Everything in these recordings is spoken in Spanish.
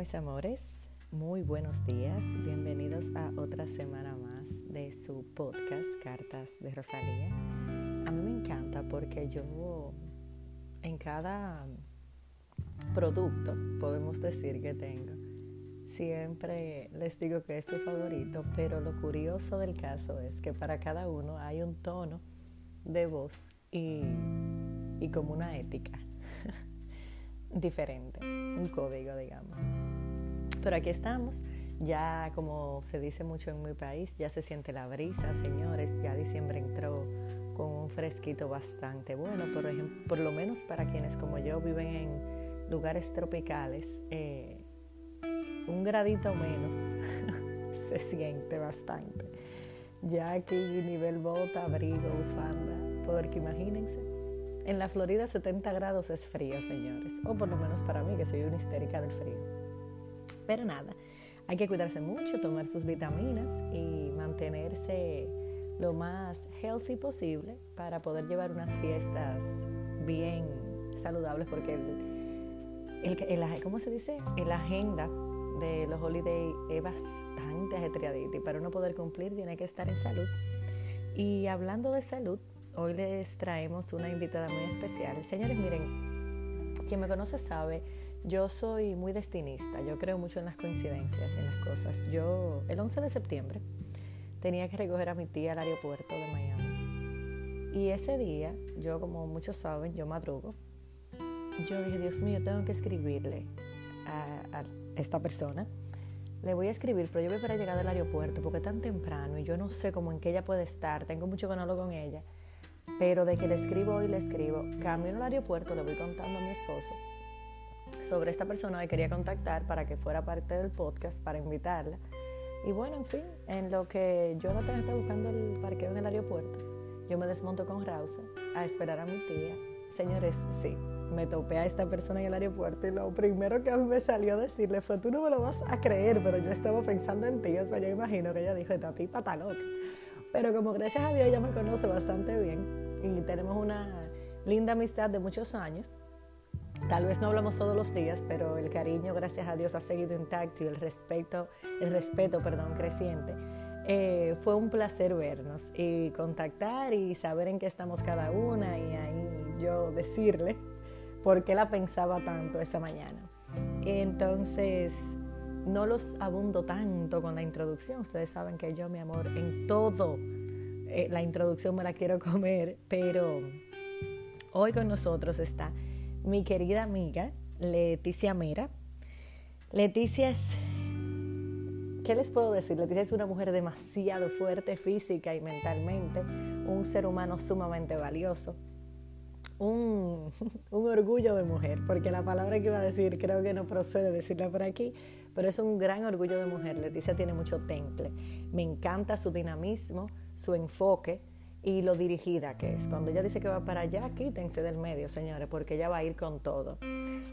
mis amores, muy buenos días, bienvenidos a otra semana más de su podcast Cartas de Rosalía. A mí me encanta porque yo en cada producto, podemos decir que tengo, siempre les digo que es su favorito, pero lo curioso del caso es que para cada uno hay un tono de voz y, y como una ética diferente, un código, digamos. Pero aquí estamos, ya como se dice mucho en mi país, ya se siente la brisa, señores, ya diciembre entró con un fresquito bastante bueno, por, ejemplo, por lo menos para quienes como yo viven en lugares tropicales, eh, un gradito menos se siente bastante. Ya aquí nivel bota, abrigo, bufanda, porque imagínense, en la Florida 70 grados es frío, señores, o por lo menos para mí, que soy una histérica del frío. Pero nada, hay que cuidarse mucho, tomar sus vitaminas y mantenerse lo más healthy posible para poder llevar unas fiestas bien saludables, porque el, el, ¿cómo se dice? La agenda de los holidays es bastante ajetreadita y para uno poder cumplir tiene que estar en salud. Y hablando de salud, Hoy les traemos una invitada muy especial. Señores, miren, quien me conoce sabe, yo soy muy destinista, yo creo mucho en las coincidencias, en las cosas. Yo, el 11 de septiembre, tenía que recoger a mi tía al aeropuerto de Miami. Y ese día, yo como muchos saben, yo madrugo, yo dije, Dios mío, tengo que escribirle a, esta persona. Le voy a escribir, pero yo voy para llegar al aeropuerto porque es tan temprano y yo no sé cómo en qué ella puede estar, tengo mucho que con ella. Pero de que le escribo hoy, le escribo. Camino al aeropuerto, le voy contando a mi esposo sobre esta persona que quería contactar para que fuera parte del podcast, para invitarla. Y bueno, en fin, en lo que Jonathan está buscando el parqueo en el aeropuerto, yo me desmonto con Rausa a esperar a mi tía. Señores, sí, me topé a esta persona en el aeropuerto y lo primero que me salió a decirle fue, tú no me lo vas a creer, pero yo estaba pensando en ti. O sea, yo imagino que ella dijo, esta tipa está loca. Pero como gracias a Dios ella me conoce bastante bien, y tenemos una linda amistad de muchos años. Tal vez no hablamos todos los días, pero el cariño, gracias a Dios, ha seguido intacto y el respeto, el respeto, perdón, creciente. Eh, fue un placer vernos y contactar y saber en qué estamos cada una y ahí yo decirle por qué la pensaba tanto esa mañana. Entonces, no los abundo tanto con la introducción. Ustedes saben que yo, mi amor, en todo eh, la introducción me la quiero comer, pero hoy con nosotros está mi querida amiga Leticia Mera. Leticia es, ¿qué les puedo decir? Leticia es una mujer demasiado fuerte física y mentalmente, un ser humano sumamente valioso, un, un, orgullo de mujer, porque la palabra que iba a decir creo que no procede decirla por aquí, pero es un gran orgullo de mujer. Leticia tiene mucho temple, me encanta su dinamismo, su enfoque y lo dirigida que es. Cuando ella dice que va para allá, quítense del medio, señores, porque ella va a ir con todo.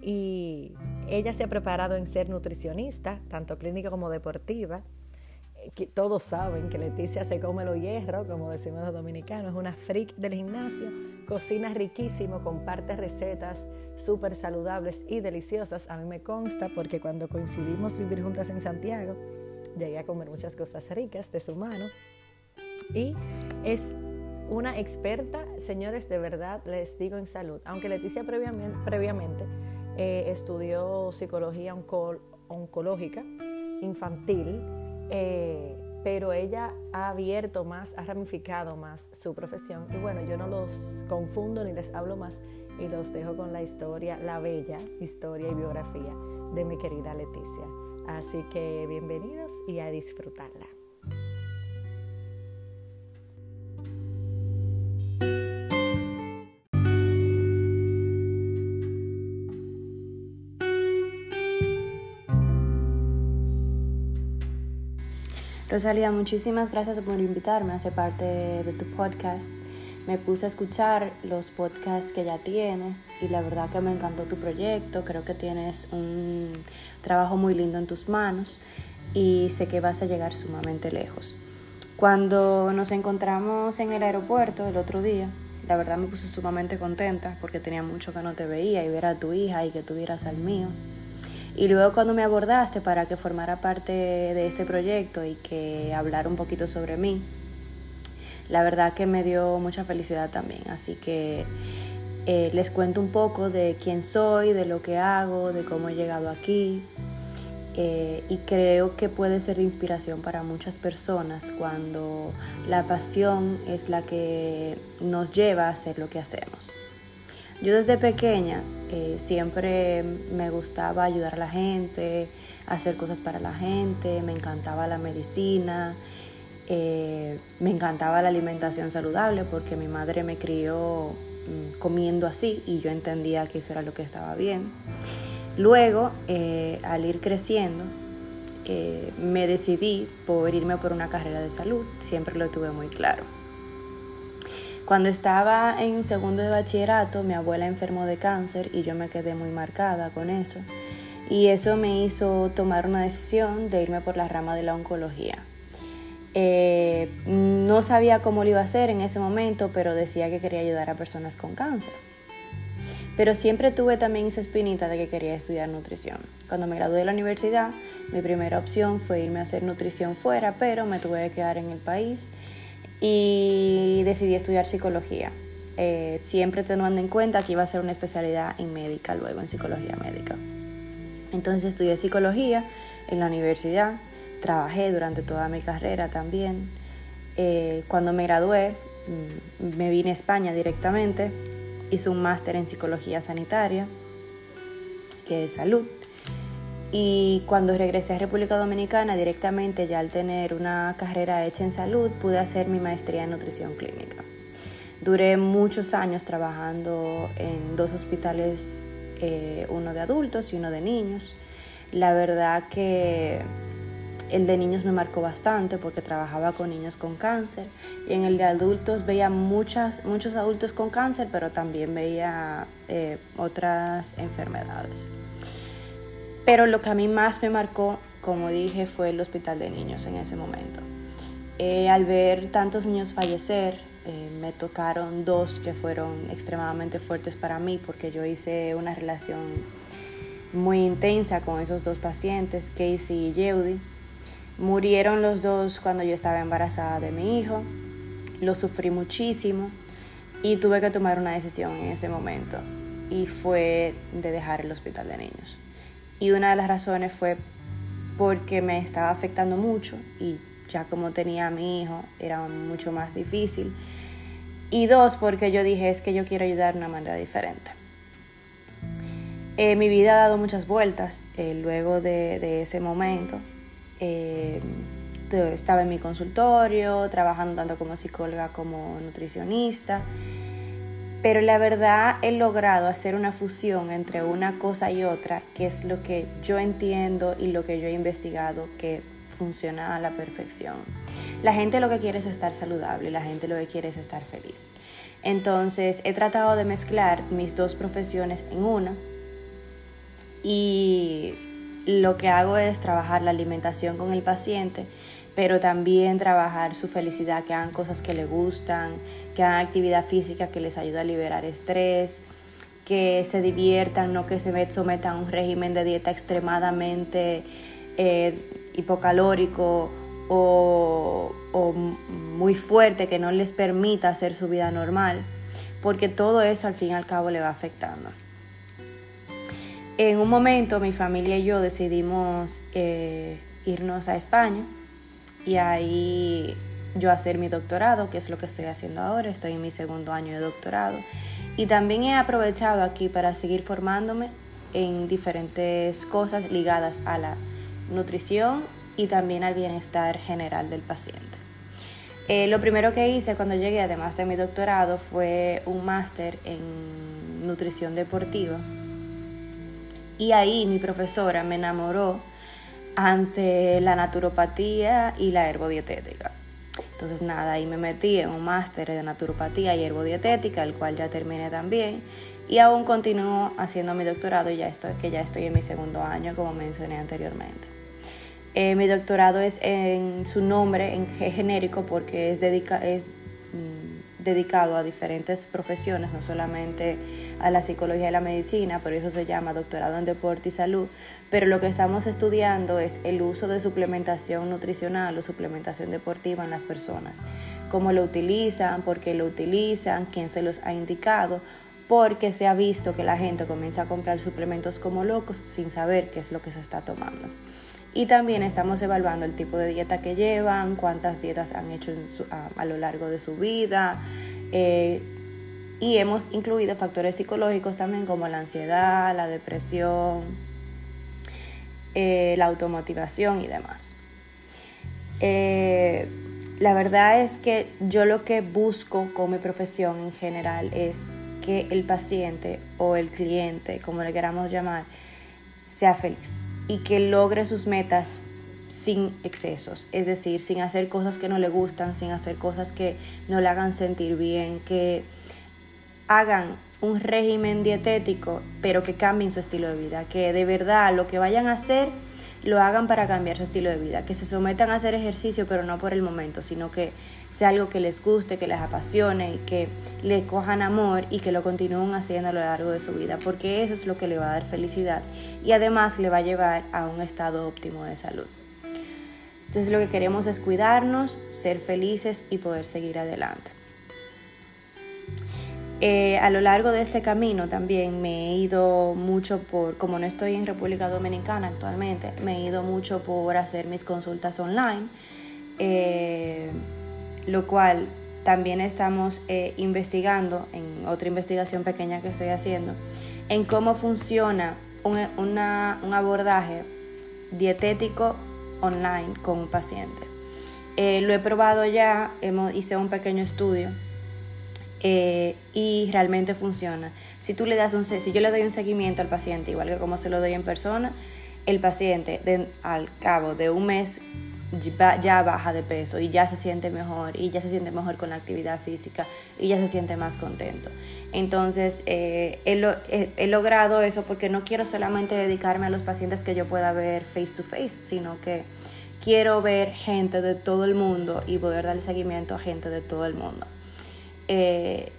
Y ella se ha preparado en ser nutricionista, tanto clínica como deportiva. Eh, todos saben que Leticia se come lo hierro, como decimos los dominicanos, es una freak del gimnasio, cocina riquísimo, comparte recetas súper saludables y deliciosas. A mí me consta porque cuando coincidimos vivir juntas en Santiago, llegué a comer muchas cosas ricas de su mano y es una experta, señores, de verdad les digo en salud. Aunque Leticia previamente, eh, estudió psicología oncológica infantil, eh, pero ella ha abierto más, ha ramificado más su profesión. Y bueno, yo no los confundo ni les hablo más y los dejo con la historia, la bella historia y biografía de mi querida Leticia. Así que bienvenidos y a disfrutarla. Rosalía, muchísimas gracias por invitarme a ser parte de tu podcast. Me puse a escuchar los podcasts que ya tienes y la verdad que me encantó tu proyecto. Creo que tienes un trabajo muy lindo en tus manos y sé que vas a llegar sumamente lejos. Cuando nos encontramos en el aeropuerto el otro día, la verdad me puse sumamente contenta porque tenía mucho que no te veía y ver a tu hija y que tuvieras al mío. Y luego cuando me abordaste para que formara parte de este proyecto y que hablara un poquito sobre mí, la verdad que me dio mucha felicidad también. Así que eh, les cuento un poco de quién soy, de lo que hago, de cómo he llegado aquí. Eh, y creo que puede ser de inspiración para muchas personas cuando la pasión es la que nos lleva a hacer lo que hacemos. Yo desde pequeña eh, siempre me gustaba ayudar a la gente, hacer cosas para la gente, me encantaba la medicina, eh, me encantaba la alimentación saludable porque mi madre me crió mm, comiendo así y yo entendía que eso era lo que estaba bien. Luego, eh, al ir creciendo, eh, me decidí por irme por una carrera de salud, siempre lo tuve muy claro. Cuando estaba en segundo de bachillerato, mi abuela enfermó de cáncer y yo me quedé muy marcada con eso. Y eso me hizo tomar una decisión de irme por la rama de la oncología. Eh, no sabía cómo lo iba a hacer en ese momento, pero decía que quería ayudar a personas con cáncer. Pero siempre tuve también esa espinita de que quería estudiar nutrición. Cuando me gradué de la universidad, mi primera opción fue irme a hacer nutrición fuera, pero me tuve que quedar en el país y decidí estudiar psicología. Eh, siempre teniendo en cuenta que iba a ser una especialidad en médica, luego en psicología médica. Entonces estudié psicología en la universidad, trabajé durante toda mi carrera también. Eh, cuando me gradué, mm, me vine a España directamente hice un máster en psicología sanitaria, que es salud. Y cuando regresé a República Dominicana, directamente ya al tener una carrera hecha en salud, pude hacer mi maestría en nutrición clínica. Duré muchos años trabajando en dos hospitales, eh, uno de adultos y uno de niños. La verdad que el de niños me marcó bastante porque trabajaba con niños con cáncer y en el de adultos veía muchas, muchos adultos con cáncer, pero también veía eh, otras enfermedades. Pero lo que a mí más me marcó, como dije, fue el hospital de niños en ese momento. Eh, al ver tantos niños fallecer, eh, me tocaron dos que fueron extremadamente fuertes para mí porque yo hice una relación muy intensa con esos dos pacientes, Casey y Yeudi Murieron los dos cuando yo estaba embarazada de mi hijo. Lo sufrí muchísimo y tuve que tomar una decisión en ese momento y fue de dejar el hospital de niños. Y una de las razones fue porque me estaba afectando mucho y ya como tenía a mi hijo era mucho más difícil. Y dos, porque yo dije es que yo quiero ayudar de una manera diferente. Eh, mi vida ha dado muchas vueltas eh, luego de, de ese momento eh, estaba en mi consultorio, trabajando tanto como psicóloga como nutricionista. Pero la verdad he logrado hacer una fusión entre una cosa y otra, que es lo que yo entiendo y lo que yo he investigado que funciona a la perfección. La gente lo que quiere es estar saludable, la gente lo que quiere es estar feliz. Entonces he tratado de mezclar mis dos profesiones en una y lo que hago es trabajar la alimentación con el paciente, pero también trabajar su felicidad, que hagan cosas que le gustan, que hagan actividad física que les ayude a liberar estrés, que se diviertan, no que se sometan a un régimen de dieta extremadamente eh, hipocalórico o, o muy fuerte que no les permita hacer su vida normal, porque todo eso al fin y al cabo le va afectando. En un momento mi familia y yo decidimos eh, irnos a España y ahí yo hacer mi doctorado, que es lo que estoy haciendo ahora, estoy en mi segundo año de doctorado. Y también he aprovechado aquí para seguir formándome en diferentes cosas ligadas a la nutrición y también al bienestar general del paciente. Eh, lo primero que hice cuando llegué, además de mi doctorado, fue un máster en nutrición deportiva y ahí mi profesora me enamoró ante la naturopatía y la herbodietética. Entonces nada, ahí me metí en un máster de naturopatía y herbodietética, el cual ya terminé también. Y aún continúo haciendo mi doctorado, ya estoy, que ya estoy en mi segundo año, como mencioné anteriormente. Eh, mi doctorado es en su nombre, en genérico, porque es, dedica, es mm, dedicado a diferentes profesiones, no solamente a la psicología y la medicina, por eso se llama doctorado en deporte y salud, pero lo que estamos estudiando es el uso de suplementación nutricional o suplementación deportiva en las personas, cómo lo utilizan, por qué lo utilizan, quién se los ha indicado, porque se ha visto que la gente comienza a comprar suplementos como locos sin saber qué es lo que se está tomando. Y también estamos evaluando el tipo de dieta que llevan, cuántas dietas han hecho a, lo largo de su vida. Eh, y hemos incluido factores psicológicos también como la ansiedad, la depresión, eh, la automotivación y demás. Eh, la verdad es que yo lo que busco con mi profesión en general es que el paciente o el cliente, como le queramos llamar, sea feliz y que logre sus metas sin excesos, es decir, sin hacer cosas que no le gustan, sin hacer cosas que no le hagan sentir bien, que hagan un régimen dietético, pero que cambien su estilo de vida, que de verdad lo que vayan a hacer lo hagan para cambiar su estilo de vida, que se sometan a hacer ejercicio, pero no por el momento, sino que sea algo que les guste, que les apasione y que le cojan amor y que lo continúen haciendo a lo largo de su vida, porque eso es lo que le va a dar felicidad y además le va a llevar a un estado óptimo de salud. Entonces lo que queremos es cuidarnos, ser felices y poder seguir adelante. Eh, a lo largo de este camino también me he ido mucho por, como no estoy en República Dominicana actualmente, me he ido mucho por hacer mis consultas online, eh, lo cual también estamos eh, investigando, en otra investigación pequeña que estoy haciendo, en cómo funciona un, un abordaje dietético online con un paciente. lo he probado ya, hemos, hice un pequeño estudio eh, y realmente funciona. Si tú le das un, si yo le doy un seguimiento al paciente, igual que como se lo doy en persona, el paciente al cabo de un mes ya baja de peso y ya se siente mejor y ya se siente mejor con la actividad física y ya se siente más contento. Entonces, eh, he, logrado eso porque no quiero solamente dedicarme a los pacientes que yo pueda ver face to face, sino que quiero ver gente de todo el mundo y poder dar seguimiento a gente de todo el mundo. Eh,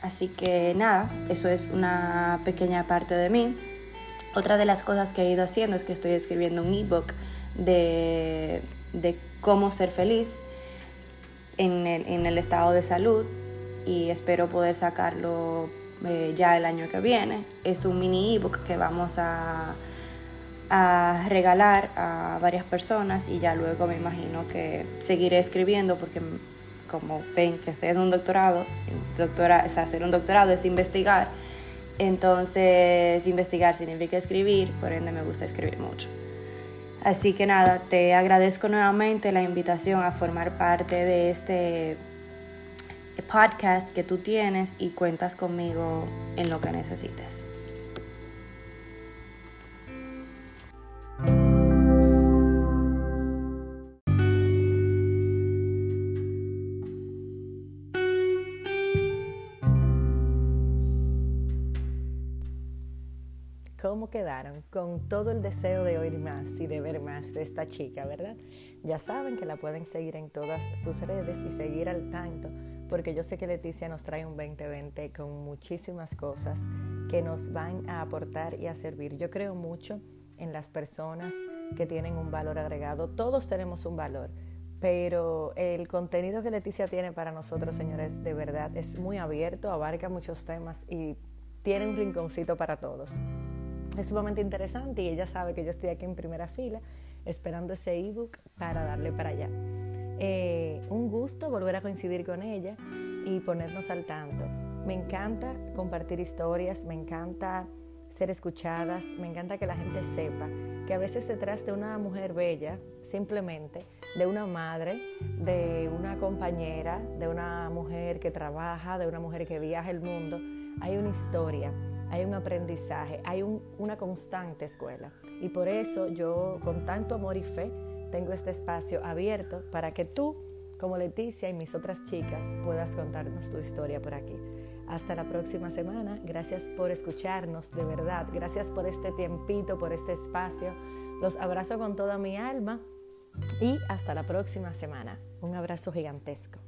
así que nada, eso es una pequeña parte de mí. Otra de las cosas que he ido haciendo es que estoy escribiendo un ebook de, de cómo ser feliz en el, en el, estado de salud y espero poder sacarlo eh, ya el año que viene. Es un mini ebook que vamos a, a regalar a varias personas y ya luego me imagino que seguiré escribiendo porque como ven que estoy haciendo un doctorado, doctora, o hacer un doctorado es investigar, entonces investigar significa escribir, por ende me gusta escribir mucho. Así que nada, te agradezco nuevamente la invitación a formar parte de este podcast que tú tienes y cuentas conmigo en lo que necesites. Con todo el deseo de oír más y de ver más de esta chica, ¿verdad? Ya saben que la pueden seguir en todas sus redes y seguir al tanto, porque yo sé que Leticia nos trae un 2020 con muchísimas cosas que nos van a aportar y a servir. Yo creo mucho en las personas que tienen un valor agregado. Todos tenemos un valor, pero el contenido que Leticia tiene para nosotros, señores, de verdad es muy abierto, abarca muchos temas y tiene un rinconcito para todos es sumamente interesante y ella sabe que yo estoy aquí en primera fila esperando ese ebook para darle para allá. Eh, un gusto volver a coincidir con ella y ponernos al tanto. Me encanta compartir historias, me encanta ser escuchadas, me encanta que la gente sepa que a veces detrás de una mujer bella, simplemente de una madre, de una compañera, de una mujer que trabaja, de una mujer que viaja el mundo, hay una historia hay un aprendizaje, hay una constante escuela. Y por eso yo, con tanto amor y fe, tengo este espacio abierto para que tú, como Leticia y mis otras chicas, puedas contarnos tu historia por aquí. Hasta la próxima semana. Gracias por escucharnos, de verdad. Gracias por este tiempito, por este espacio. Los abrazo con toda mi alma y hasta la próxima semana. Un abrazo gigantesco.